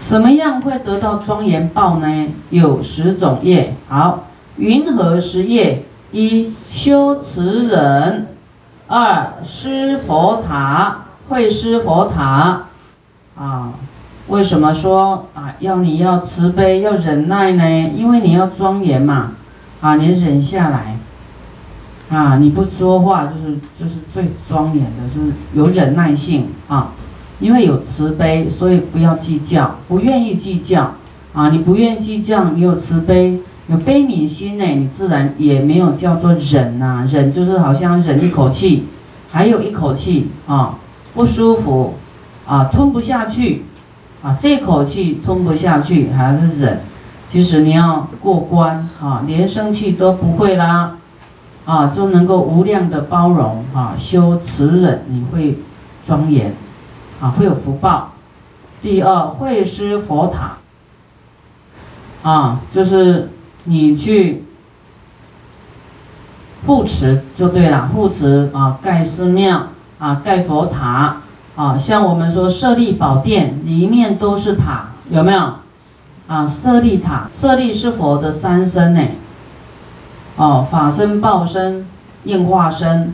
什么样会得到庄严报呢？有十种业。好，云何十业？一修持忍，二施佛塔，会施佛塔。啊，为什么说啊要你要慈悲要忍耐呢？因为你要庄严嘛。啊，你忍下来。啊，你不说话就是就是最庄严的，就是有忍耐性啊。因为有慈悲，所以不要计较，不愿意计较啊！你不愿意计较，你有慈悲，有悲悯心呢，你自然也没有叫做忍呐。忍就是好像忍一口气，还有一口气啊，不舒服啊，吞不下去啊，这口气吞不下去还是忍。其实你要过关啊，连生气都不会啦啊，就能够无量的包容啊，修慈忍，你会庄严。啊，会有福报。第二，会施佛塔。啊，就是你去护持就对了，护持啊，盖寺庙啊，盖佛塔啊，像我们说舍利宝殿里面都是塔，有没有？啊，舍利塔，舍利是佛的三身呢。哦，法身、报身、应化身。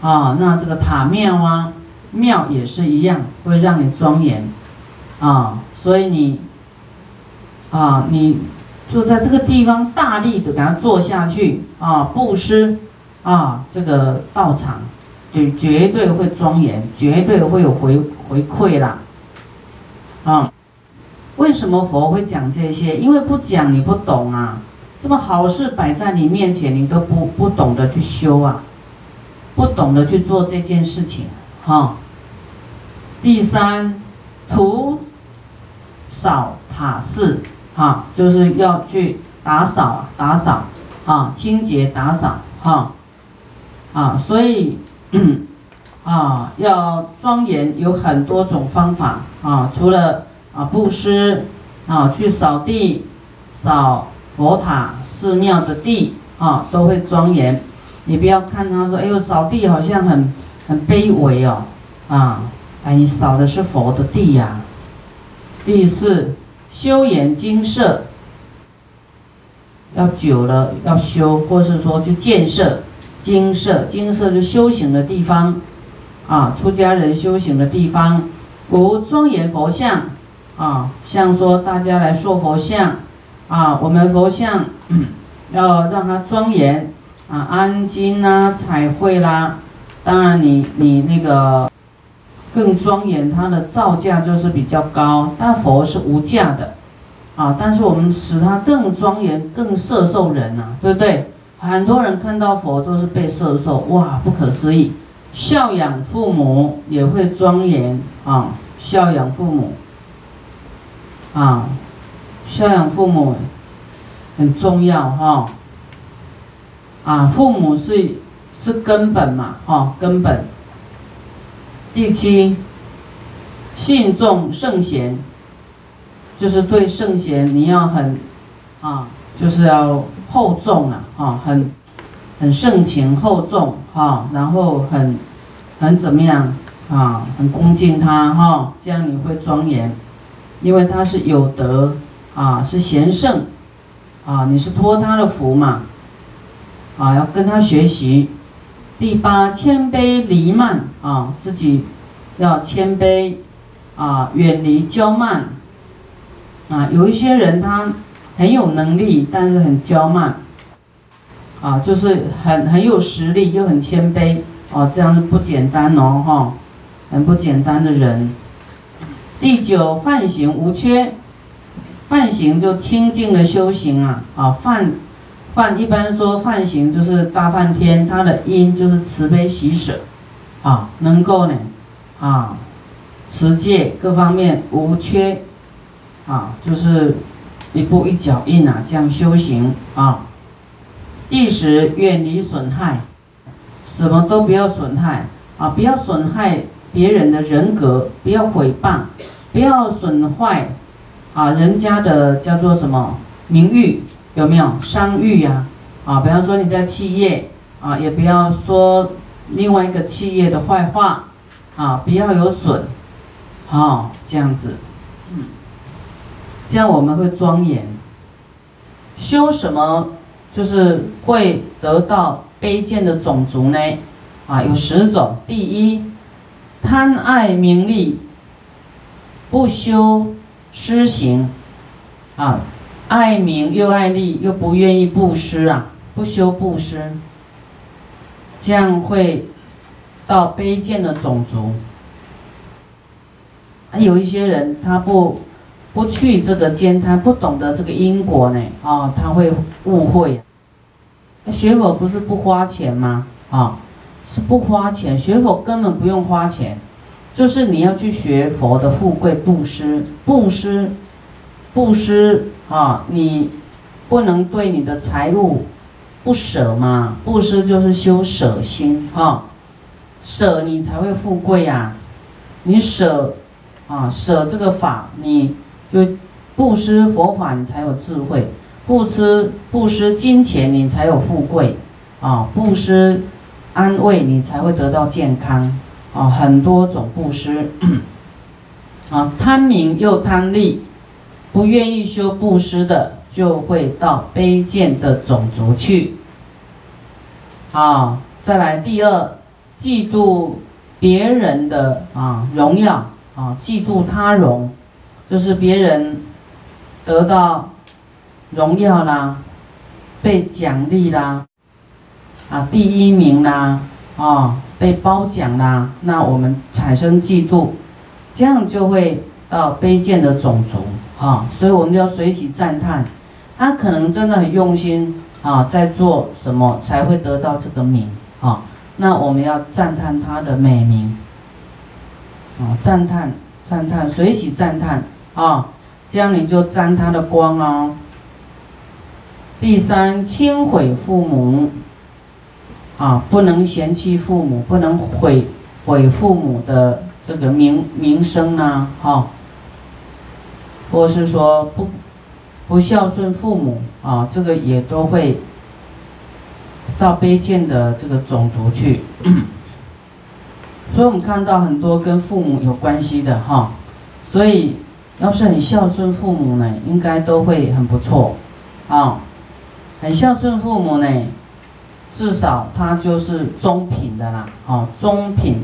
啊，那这个塔庙啊。庙也是一样，会让你庄严，啊，所以你，啊，你就在这个地方大力的给它做下去，啊，布施，啊，这个道场，对，绝对会庄严，绝对会有回回馈啦，啊，为什么佛会讲这些？因为不讲你不懂啊，这么好事摆在你面前，你都不不懂得去修啊，不懂得去做这件事情。哈，第三，徒扫塔寺，哈，就是要去打扫，打扫，啊，清洁打扫，哈，啊，所以，啊，要庄严有很多种方法啊，除了啊布施，啊去扫地，扫佛塔、寺庙的地，啊，都会庄严。你不要看他说，哎呦，扫地好像很。很卑微哦，啊，哎，你扫的是佛的地呀。第四，修眼精舍，要久了要修，或是说去建设金色，金色是修行的地方，啊，出家人修行的地方。如庄严佛像，啊，像说大家来塑佛像，啊，我们佛像要让它庄严，啊，安金啊，彩绘啦。当然，你你那个更庄严，它的造价就是比较高。但佛是无价的，啊，但是我们使它更庄严、更摄受人呐，对不对？很多人看到佛都是被摄受，哇，不可思议！孝养父母也会庄严啊，孝养父母啊，孝养父母很重要哈，啊，父母是。是根本嘛？哦，根本。第七，信众圣贤，就是对圣贤你要很，啊，就是要厚重啊，啊，很，很盛情厚重哈，然后很，很怎么样啊？很恭敬他哈，这样你会庄严，因为他是有德啊，是贤圣，啊，你是托他的福嘛，啊，要跟他学习。第八，谦卑离慢啊，自己要谦卑啊，远离骄慢啊。有一些人他很有能力，但是很骄慢啊，就是很很有实力又很谦卑哦，这样不简单哦，哈，很不简单的人。第九，犯行无缺，犯行就清净的修行啊，啊犯。梵一般说梵行就是大梵天，他的因就是慈悲喜舍，啊，能够呢，啊，持戒各方面无缺，啊，就是一步一脚印啊，这样修行啊。第十，远离损害，什么都不要损害啊，不要损害别人的人格，不要毁谤，不要损坏啊人家的叫做什么名誉。有没有伤誉呀？啊，比方说你在企业啊，也不要说另外一个企业的坏话，啊，不要有损，好，这样子，嗯，这样我们会庄严。修什么就是会得到卑贱的种族呢？啊，有十种。第一，贪爱名利，不修施行，啊，爱名又爱利，又不愿意布施啊，不修布施，这样会到卑贱的种族。还有一些人，他不不去这个兼贪，不懂得这个因果呢，啊，他会误会。学佛不是不花钱吗？啊，是不花钱，学佛根本不用花钱，就是你要去学佛的富贵布施，布施，布施啊，你不能对你的财物不舍嘛，布施就是修舍心啊，舍你才会富贵呀，你舍。啊，舍这个法，你就布施佛法，你才有智慧；布施布施金钱，你才有富贵；啊，布施安慰，你才会得到健康。啊，很多种布施。啊，贪名又贪利，不愿意修布施的，就会到卑贱的种族去。啊，再来第二，嫉妒别人的啊荣耀。啊，嫉妒他荣，就是别人得到荣耀啦，被奖励啦，啊，第一名啦，啊，被褒奖啦，那我们产生嫉妒，这样就会到卑贱的种族啊，所以我们要随喜赞叹，他可能真的很用心啊，在做什么才会得到这个名啊，那我们要赞叹他的美名。啊，赞叹，赞叹，随喜赞叹啊，这样你就沾他的光哦。第三，轻毁父母，啊，不能嫌弃父母，不能毁毁父母的这个名名声啊，哈，或是说不不孝顺父母啊，这个也都会到卑贱的这个种族去。所以我们看到很多跟父母有关系的哈，所以要是很孝顺父母呢，应该都会很不错，啊，很孝顺父母呢，至少他就是中品的啦，哦，中品，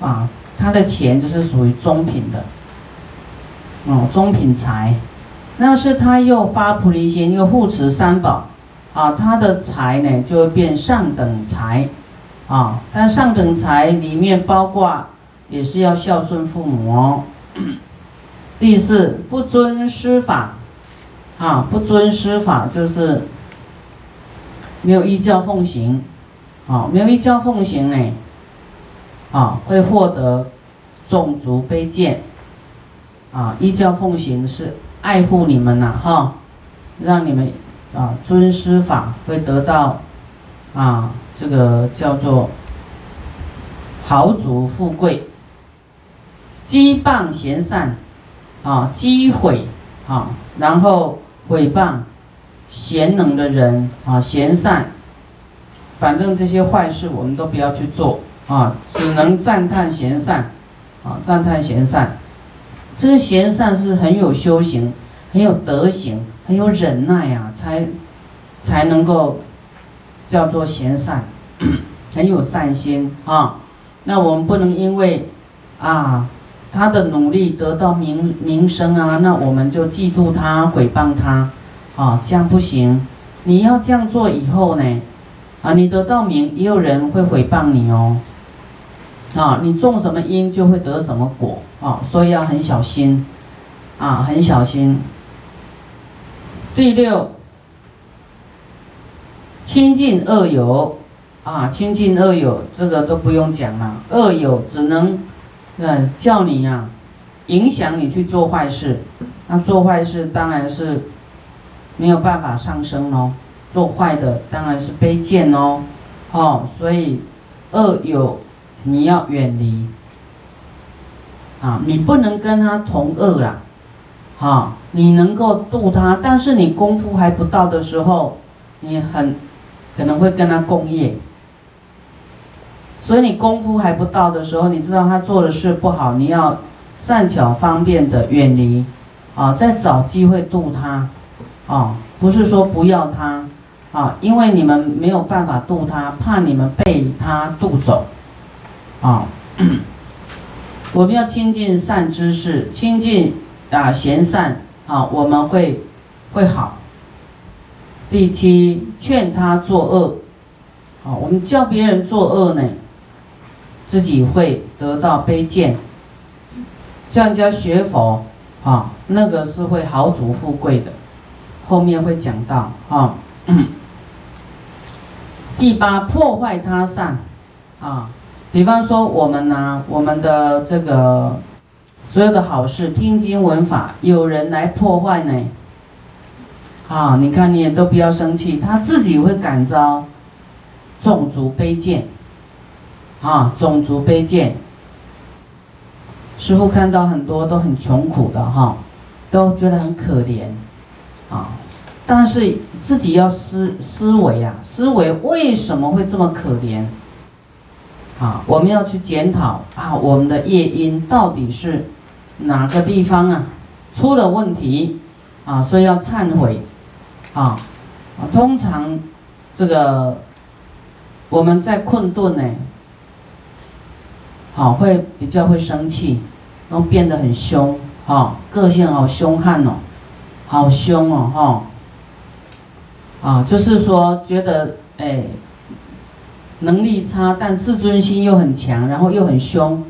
啊，他的钱就是属于中品的，哦，中品财，那是他又发菩提心又护持三宝，啊，他的财呢就会变上等财。啊，但上等财里面包括也是要孝顺父母哦。第四，不遵师法，啊，不遵师法就是没有依教奉行，啊，没有依教奉行呢，啊，会获得种族卑贱，啊，依教奉行是爱护你们呐，哈，让你们啊尊师法会得到啊。这个叫做豪族富贵，讥谤贤善，啊，讥毁，啊，然后毁谤贤能的人，啊，贤善，反正这些坏事我们都不要去做，啊，只能赞叹贤善，啊，赞叹贤善，这个贤善是很有修行，很有德行，很有忍耐啊，才才能够。叫做贤善，很有善心啊。那我们不能因为啊他的努力得到名名声啊，那我们就嫉妒他、毁谤他啊，这样不行。你要这样做以后呢，啊，你得到名，也有人会毁谤你哦。啊，你种什么因就会得什么果啊，所以要很小心啊，很小心。第六。亲近恶友，啊，亲近恶友，这个都不用讲了。恶友只能，嗯，叫你呀，影响你去做坏事。那做坏事当然是没有办法上升喽。做坏的当然是卑贱哦，哦，所以恶友你要远离。啊，你不能跟他同恶啦，啊，你能够度他，但是你功夫还不到的时候，你很。可能会跟他共业，所以你功夫还不到的时候，你知道他做的事不好，你要善巧方便的远离，啊，在找机会度他，啊，不是说不要他，啊，因为你们没有办法度他，怕你们被他渡走，啊，我们要亲近善知识，亲近啊贤善，啊，我们会会好。第七，劝他作恶，啊，我们叫别人作恶呢，自己会得到卑贱。叫人家学佛，啊，那个是会豪族富贵的，后面会讲到啊。第八，破坏他善，啊，比方说我们呢，我们的这个所有的好事，听经闻法，有人来破坏呢。啊，你看你也都不要生气，他自己会感召种族卑贱，啊，种族卑贱。师傅看到很多都很穷苦的哈，都觉得很可怜，啊，但是自己要思思维啊，思维为什么会这么可怜？啊，我们要去检讨啊，我们的业因到底是哪个地方啊出了问题啊，所以要忏悔。啊，通常这个我们在困顿呢，好会比较会生气，然后变得很凶，哈，个性好凶悍哦，好凶哦，哈，啊，就是说觉得哎，能力差，但自尊心又很强，然后又很凶，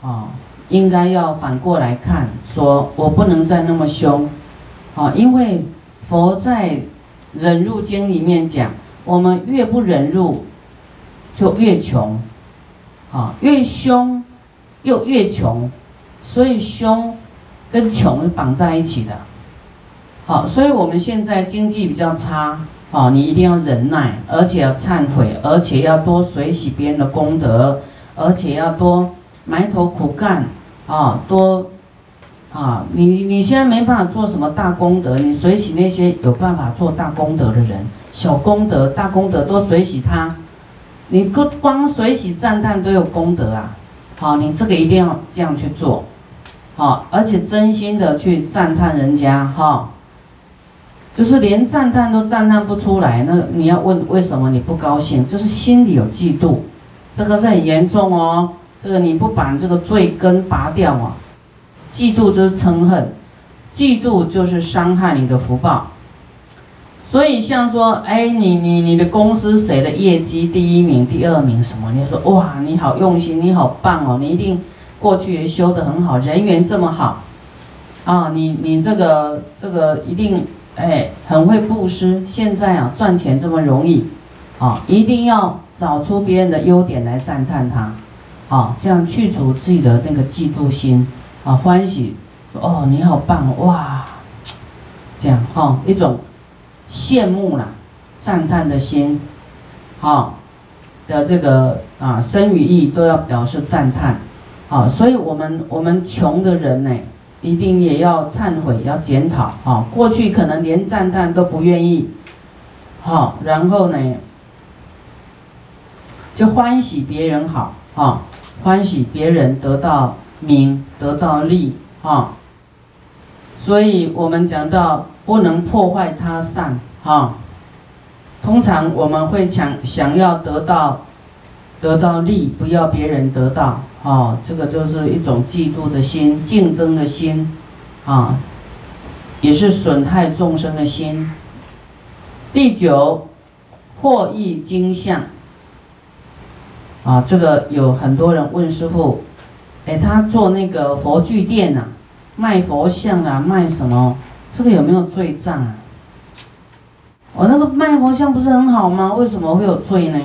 啊，应该要反过来看，说我不能再那么凶，啊，因为。佛在忍辱经里面讲，我们越不忍辱，就越穷，啊，越凶又越穷，所以凶跟穷是绑在一起的，好，所以我们现在经济比较差，哦，你一定要忍耐，而且要忏悔，而且要多随喜别人的功德，而且要多埋头苦干，啊，多。啊，你你现在没办法做什么大功德，你随喜那些有办法做大功德的人，小功德、大功德都随喜他，你光光随喜赞叹都有功德啊！好，你这个一定要这样去做，好，而且真心的去赞叹人家哈，就是连赞叹都赞叹不出来，那你要问为什么你不高兴？就是心里有嫉妒，这个是很严重哦，这个你不把这个罪根拔掉啊！嫉妒就是嗔恨，嫉妒就是伤害你的福报。所以像说，哎，你你你的公司谁的业绩第一名、第二名什么？你说哇，你好用心，你好棒哦，你一定过去也修得很好，人缘这么好啊，你你这个这个一定哎很会布施。现在啊赚钱这么容易啊，一定要找出别人的优点来赞叹他，啊，这样去除自己的那个嫉妒心。啊，欢喜，哦，你好棒哇！这样哈，一种羡慕啦、赞叹的心，好，的这个啊，生与意都要表示赞叹，啊，所以我们我们穷的人呢，一定也要忏悔，要检讨，啊，过去可能连赞叹都不愿意，好，然后呢，就欢喜别人好，啊，欢喜别人得到。名得到利啊，所以我们讲到不能破坏他善啊。通常我们会想想要得到得到利，不要别人得到啊，这个就是一种嫉妒的心、竞争的心啊，也是损害众生的心。第九，获益金相啊，这个有很多人问师傅。哎，他做那个佛具店呐，卖佛像啊，卖什么？这个有没有罪障啊？我那个卖佛像不是很好吗？为什么会有罪呢？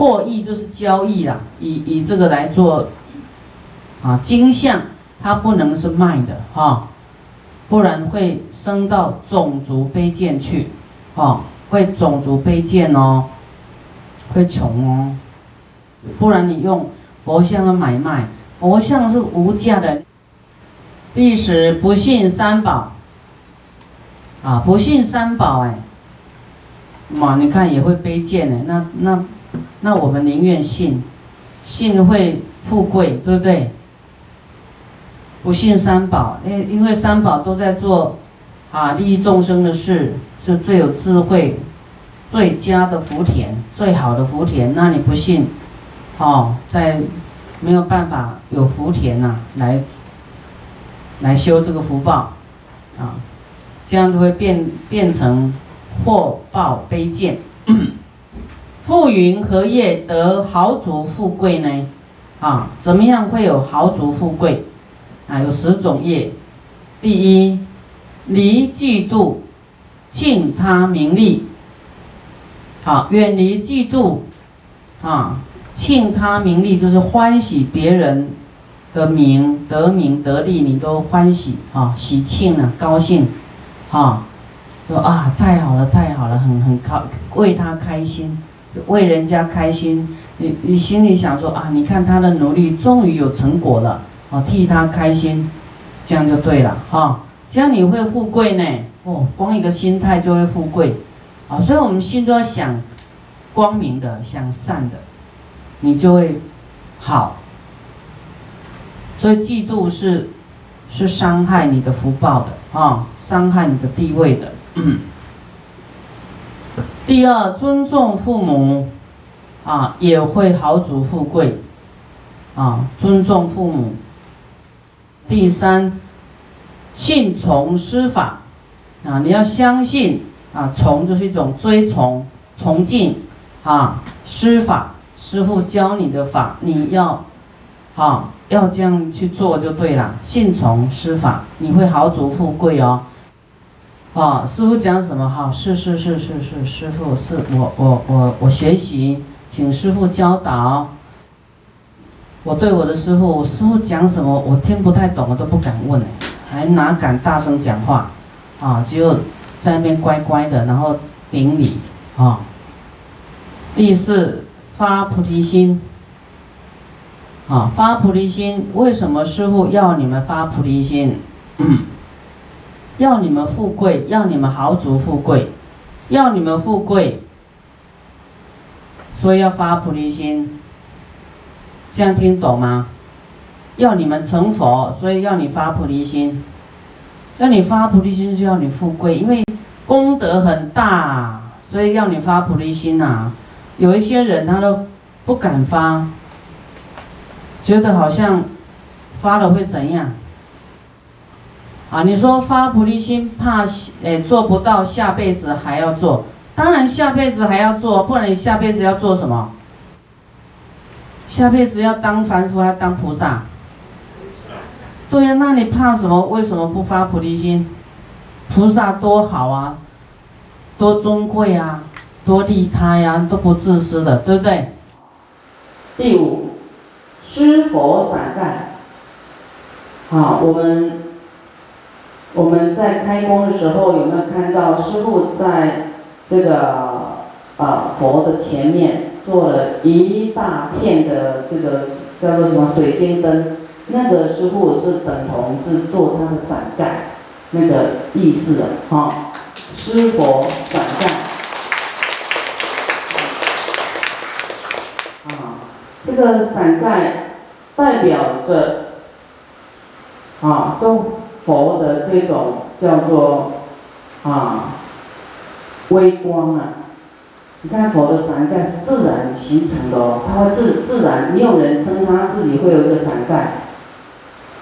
获益就是交易啦，以以这个来做啊，金像它不能是卖的哈，不然会升到种族卑贱去，哈，会种族卑贱哦，会穷哦，不然你用。佛像的买卖，佛像是无价的。第十，不信三宝，啊，不信三宝，哎，嘛，你看也会卑贱呢。那那那我们宁愿信，信会富贵，对不对？不信三宝，因因为三宝都在做啊利益众生的事，是最有智慧、最佳的福田、最好的福田。那你不信，哦，在没有办法有福田呐，来来修这个福报啊，这样就会变变成祸报悲见。富云何业得豪族富贵呢？啊，怎么样会有豪族富贵？啊，有十种业。第一，离嫉妒，敬他名利。好，远离嫉妒，啊，庆他名利，就是欢喜别人的名得名得利，你都欢喜啊，喜庆啊，高兴，啊，说啊，太好了，太好了，很很高，为他开心，为人家开心，你你心里想说啊，你看他的努力终于有成果了。哦，替他开心，这样就对了哈。这样你会富贵呢？哦，光一个心态就会富贵，啊，所以我们心都要想光明的，想善的，你就会好。所以嫉妒是是伤害你的福报的啊，伤害你的地位的。第二，尊重父母，啊，也会豪族富贵，啊，尊重父母。第三，信从师法，啊，你要相信啊，从就是一种追从、崇敬啊，师法，师傅教你的法，你要，啊，要这样去做就对了。信从师法，你会豪族富贵哦。啊，师傅讲什么？哈，是是是是是，师傅是我我我我学习，请师傅教导。我对我的师傅，我师傅讲什么我听不太懂，我都不敢问还哪敢大声讲话，啊，就在那边乖乖的，然后顶礼，啊。第四，发菩提心，啊，发菩提心，为什么师傅要你们发菩提心？要你们富贵，要你们豪族富贵，要你们富贵，所以要发菩提心。这样听懂吗？要你们成佛，所以要你发菩提心。要你发菩提心，就要你富贵，因为功德很大，所以要你发菩提心呐。有一些人他都不敢发，觉得好像发了会怎样？啊，你说发菩提心，怕诶做不到，下辈子还要做。当然下辈子还要做，不然你下辈子要做什么？下辈子要当凡夫还要当菩萨？对呀，那你怕什么？为什么不发菩提心？菩萨多好啊，多尊贵啊，多利他呀，都不自私的，对不对？第五，施佛散盖。好，我们我们在开工的时候有没有看到师傅在这个啊佛的前面？做了一大片的这个叫做什么水晶灯，那个师傅是等同是做他的伞盖，那个意思的哈，师佛伞盖，啊，这个伞盖代表着啊，中佛的这种叫做啊微光啊。你看佛的伞盖是自然形成的哦，它会自自然，没有人称它自己会有一个伞盖。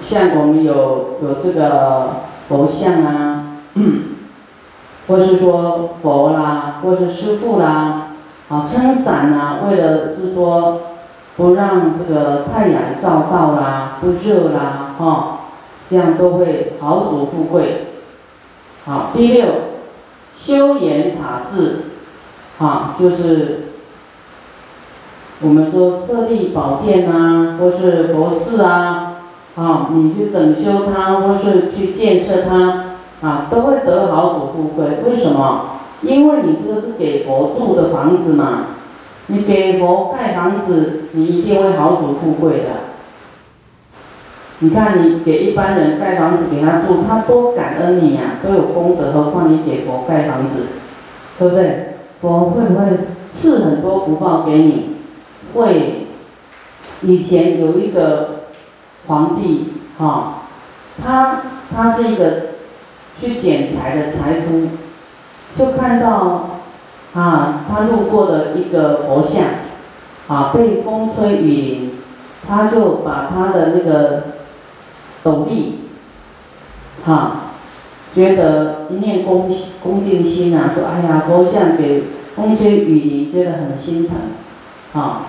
像我们有有这个佛像啊，或是说佛啦，或是师傅啦，啊撑伞呐，为了是说不让这个太阳照到啦，不热啦，哈，这样都会豪族富贵。好，第六，修言塔寺。啊，就是我们说设立宝殿啊，或是佛寺啊，啊，你去整修它，或是去建设它，啊，都会得好主富贵。为什么？因为你这个是给佛住的房子嘛，你给佛盖房子，你一定会好主富贵的。你看，你给一般人盖房子给他住，他多感恩你呀，都有功德，何况你给佛盖房子，对不对？佛会不会赐很多福报给你？会。以前有一个皇帝，哈，他他是一个去捡财的财夫，就看到啊，他路过的一个佛像，啊，被风吹雨淋，他就把他的那个斗笠，哈，觉得一念恭恭敬心啊，说哎呀，佛像给风吹雨淋，觉得很心疼，啊，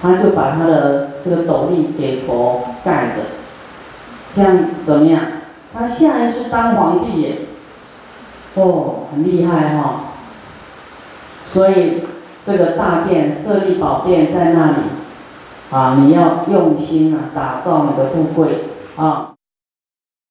他就把他的这个斗笠给佛盖着，这样怎么样？他下一世当皇帝耶，哦，很厉害哈。所以这个大殿设立宝殿在那里，啊，你要用心啊，打造你的富贵啊。